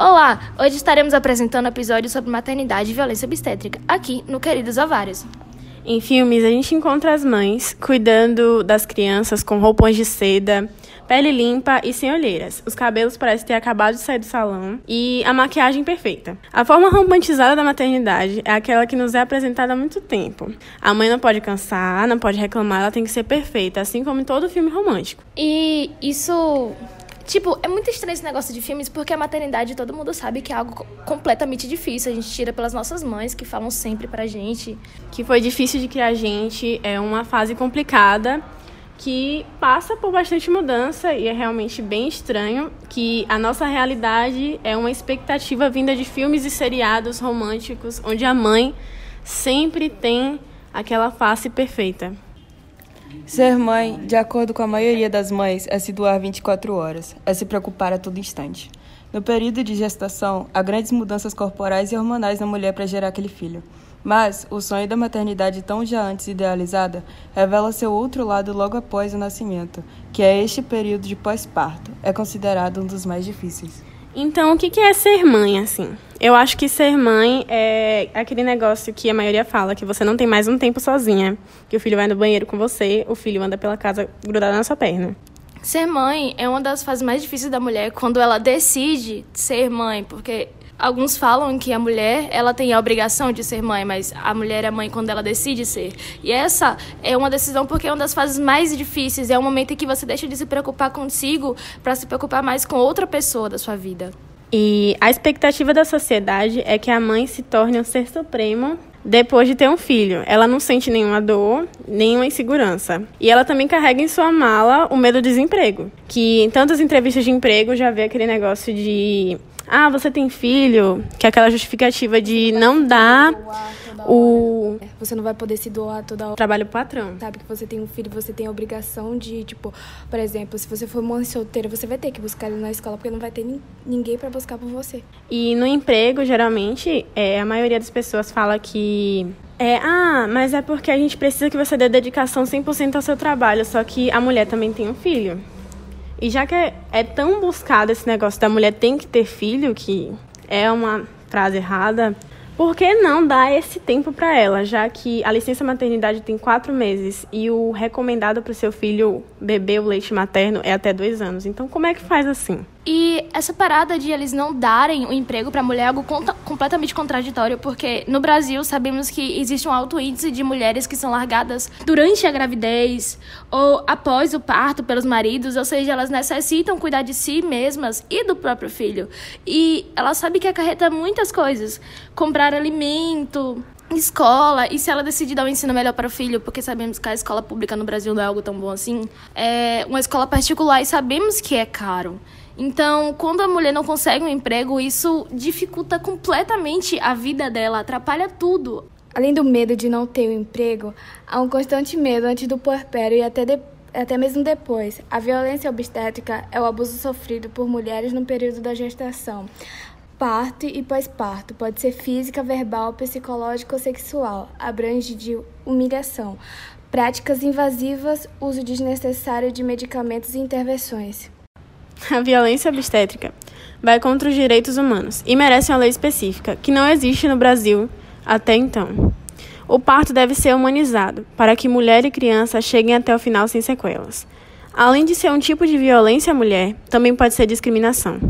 Olá! Hoje estaremos apresentando um episódio sobre maternidade e violência obstétrica, aqui no Queridos Ovários. Em filmes, a gente encontra as mães cuidando das crianças com roupões de seda, pele limpa e sem olheiras. Os cabelos parecem ter acabado de sair do salão e a maquiagem perfeita. A forma romantizada da maternidade é aquela que nos é apresentada há muito tempo. A mãe não pode cansar, não pode reclamar, ela tem que ser perfeita, assim como em todo filme romântico. E isso Tipo, é muito estranho esse negócio de filmes, porque a maternidade todo mundo sabe que é algo completamente difícil. A gente tira pelas nossas mães, que falam sempre pra gente. Que foi difícil de criar a gente, é uma fase complicada, que passa por bastante mudança e é realmente bem estranho que a nossa realidade é uma expectativa vinda de filmes e seriados românticos, onde a mãe sempre tem aquela face perfeita. Ser mãe, de acordo com a maioria das mães, é se doar 24 horas, é se preocupar a todo instante. No período de gestação, há grandes mudanças corporais e hormonais na mulher para gerar aquele filho. Mas o sonho da maternidade, tão já antes idealizada, revela seu outro lado logo após o nascimento, que é este período de pós-parto. É considerado um dos mais difíceis. Então, o que é ser mãe, assim? Eu acho que ser mãe é aquele negócio que a maioria fala, que você não tem mais um tempo sozinha. Que o filho vai no banheiro com você, o filho anda pela casa grudado na sua perna. Ser mãe é uma das fases mais difíceis da mulher quando ela decide ser mãe, porque Alguns falam que a mulher ela tem a obrigação de ser mãe, mas a mulher é mãe quando ela decide ser. E essa é uma decisão porque é uma das fases mais difíceis. É o momento em que você deixa de se preocupar consigo para se preocupar mais com outra pessoa da sua vida. E a expectativa da sociedade é que a mãe se torne um ser supremo depois de ter um filho. Ela não sente nenhuma dor, nenhuma insegurança. E ela também carrega em sua mala o medo do desemprego. Que em tantas entrevistas de emprego já vê aquele negócio de ah, você tem filho, que é aquela justificativa de não dar o é, você não vai poder se doar toda hora. Trabalho patrão. Sabe que você tem um filho, você tem a obrigação de, tipo, por exemplo, se você for mãe solteira, você vai ter que buscar ele na escola porque não vai ter ninguém para buscar por você. E no emprego, geralmente, é, a maioria das pessoas fala que é, ah, mas é porque a gente precisa que você dê dedicação 100% ao seu trabalho, só que a mulher também tem um filho. E já que é, é tão buscado esse negócio da mulher tem que ter filho, que é uma frase errada, por que não dar esse tempo para ela, já que a licença maternidade tem quatro meses e o recomendado para o seu filho beber o leite materno é até dois anos? Então, como é que faz assim? E essa parada de eles não darem o emprego para mulher é algo completamente contraditório, porque no Brasil sabemos que existe um alto índice de mulheres que são largadas durante a gravidez ou após o parto pelos maridos, ou seja, elas necessitam cuidar de si mesmas e do próprio filho. E ela sabe que acarreta muitas coisas: comprar alimento, escola, e se ela decidir dar um ensino melhor para o filho, porque sabemos que a escola pública no Brasil não é algo tão bom assim, é uma escola particular e sabemos que é caro. Então, quando a mulher não consegue um emprego, isso dificulta completamente a vida dela, atrapalha tudo. Além do medo de não ter um emprego, há um constante medo antes do puerpério e até, de, até mesmo depois. A violência obstétrica é o abuso sofrido por mulheres no período da gestação. Parto e pós-parto pode ser física, verbal, psicológica ou sexual. Abrange de humilhação, práticas invasivas, uso desnecessário de medicamentos e intervenções. A violência obstétrica vai contra os direitos humanos e merece uma lei específica, que não existe no Brasil até então. O parto deve ser humanizado, para que mulher e criança cheguem até o final sem sequelas. Além de ser um tipo de violência à mulher, também pode ser discriminação.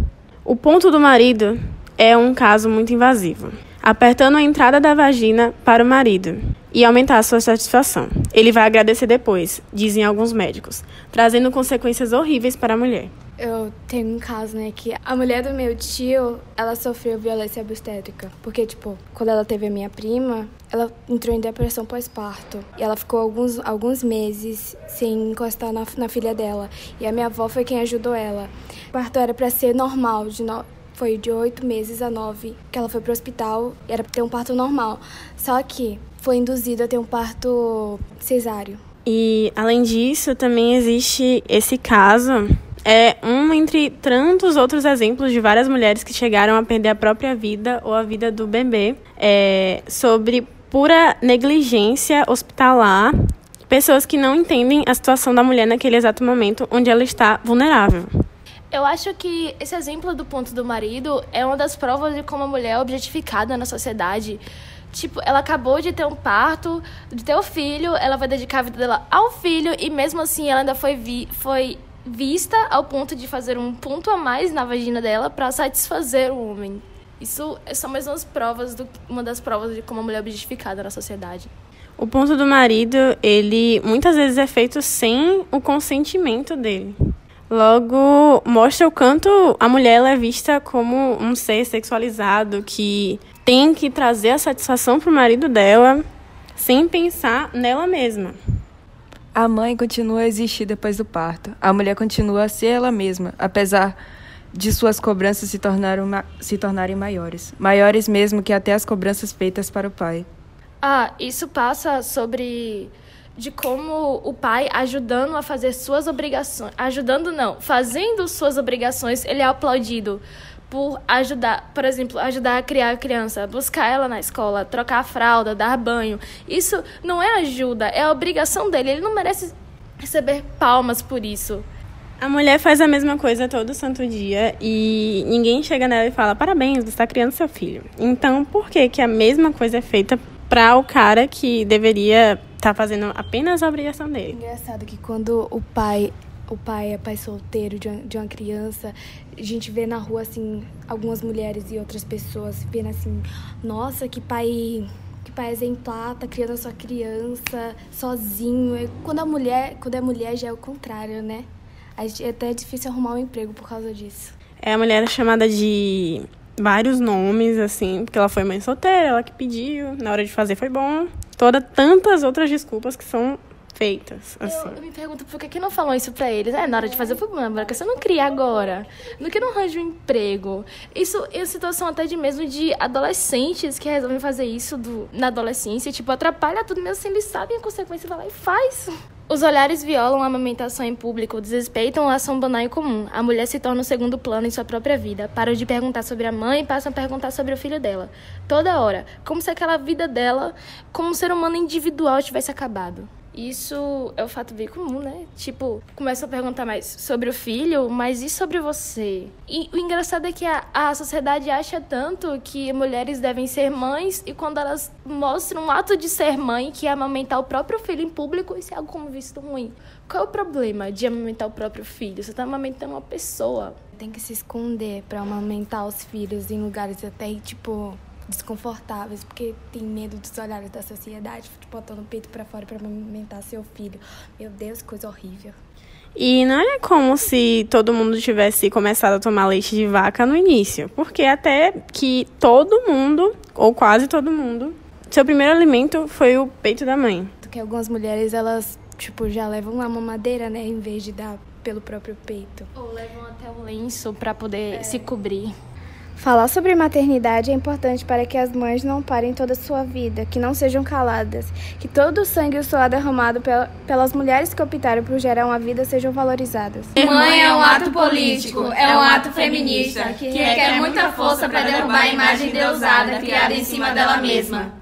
O ponto do marido é um caso muito invasivo, apertando a entrada da vagina para o marido e aumentar a sua satisfação. Ele vai agradecer depois, dizem alguns médicos, trazendo consequências horríveis para a mulher. Eu tenho um caso, né, que a mulher do meu tio, ela sofreu violência obstétrica. Porque, tipo, quando ela teve a minha prima, ela entrou em depressão pós-parto. E ela ficou alguns, alguns meses sem encostar na, na filha dela. E a minha avó foi quem ajudou ela. O parto era para ser normal, de no... foi de oito meses a nove que ela foi pro hospital e era pra ter um parto normal. Só que foi induzido a ter um parto cesáreo. E, além disso, também existe esse caso é um entre tantos outros exemplos de várias mulheres que chegaram a perder a própria vida ou a vida do bebê é, sobre pura negligência hospitalar, pessoas que não entendem a situação da mulher naquele exato momento onde ela está vulnerável. Eu acho que esse exemplo do ponto do marido é uma das provas de como a mulher é objetificada na sociedade. Tipo, ela acabou de ter um parto, de ter o um filho, ela vai dedicar a vida dela ao filho e mesmo assim ela ainda foi, vi foi vista ao ponto de fazer um ponto a mais na vagina dela para satisfazer o homem. Isso são mais umas provas do, uma das provas de como a mulher é objetificada na sociedade. O ponto do marido, ele muitas vezes é feito sem o consentimento dele. Logo, mostra o quanto a mulher é vista como um ser sexualizado que tem que trazer a satisfação para o marido dela sem pensar nela mesma. A mãe continua a existir depois do parto. A mulher continua a ser ela mesma, apesar de suas cobranças se, tornaram, se tornarem maiores. Maiores mesmo que até as cobranças feitas para o pai. Ah, isso passa sobre de como o pai ajudando a fazer suas obrigações, ajudando não, fazendo suas obrigações, ele é aplaudido por ajudar, por exemplo, ajudar a criar a criança, buscar ela na escola, trocar a fralda, dar banho. Isso não é ajuda, é a obrigação dele. Ele não merece receber palmas por isso. A mulher faz a mesma coisa todo santo dia e ninguém chega nela e fala: "Parabéns, você está criando seu filho". Então, por que que a mesma coisa é feita para o cara que deveria tá fazendo apenas a obrigação dele. Engraçado que quando o pai o pai é pai solteiro de uma, de uma criança, a gente vê na rua assim algumas mulheres e outras pessoas vendo assim, nossa, que pai que pai exemplar, tá criando a sua criança sozinho. Quando a mulher, quando é mulher já é o contrário, né? É até difícil arrumar um emprego por causa disso. É a mulher chamada de vários nomes, assim, porque ela foi mãe solteira, ela que pediu, na hora de fazer foi bom. Toda tantas outras desculpas que são feitas, assim. Eu, eu me pergunto por que, que não falou isso pra eles? É, na hora de fazer bom, porque você não cria agora. No que não arranja um emprego. Isso é situação até de mesmo de adolescentes que resolvem fazer isso do, na adolescência, tipo, atrapalha tudo mesmo se eles sabem a consequência, vai lá e faz. Os olhares violam a amamentação em público, desrespeitam a ação banal e comum. A mulher se torna o segundo plano em sua própria vida. Param de perguntar sobre a mãe e passam a perguntar sobre o filho dela. Toda hora. Como se aquela vida dela, como um ser humano individual, tivesse acabado. Isso é o fato bem comum, né? Tipo, começam a perguntar mais sobre o filho, mas e sobre você? E o engraçado é que a, a sociedade acha tanto que mulheres devem ser mães e quando elas mostram um ato de ser mãe, que é amamentar o próprio filho em público, isso é algo como visto ruim. Qual é o problema de amamentar o próprio filho? Você tá amamentando uma pessoa. Tem que se esconder para amamentar os filhos em lugares até, tipo, desconfortáveis, porque tem medo dos olhares da sociedade, tipo, botando o peito para fora para alimentar seu filho. Meu Deus, coisa horrível. E não é como se todo mundo tivesse começado a tomar leite de vaca no início, porque até que todo mundo, ou quase todo mundo, seu primeiro alimento foi o peito da mãe. Porque algumas mulheres, elas, tipo, já levam uma mamadeira, né, em vez de dar pelo próprio peito. Ou levam até o lenço para poder é. se cobrir. Falar sobre maternidade é importante para que as mães não parem toda a sua vida, que não sejam caladas, que todo o sangue e o suor derramado pelas mulheres que optaram por gerar uma vida sejam valorizadas. Mãe é um ato político, é um ato feminista, que requer muita força para derrubar a imagem deusada criada em cima dela mesma.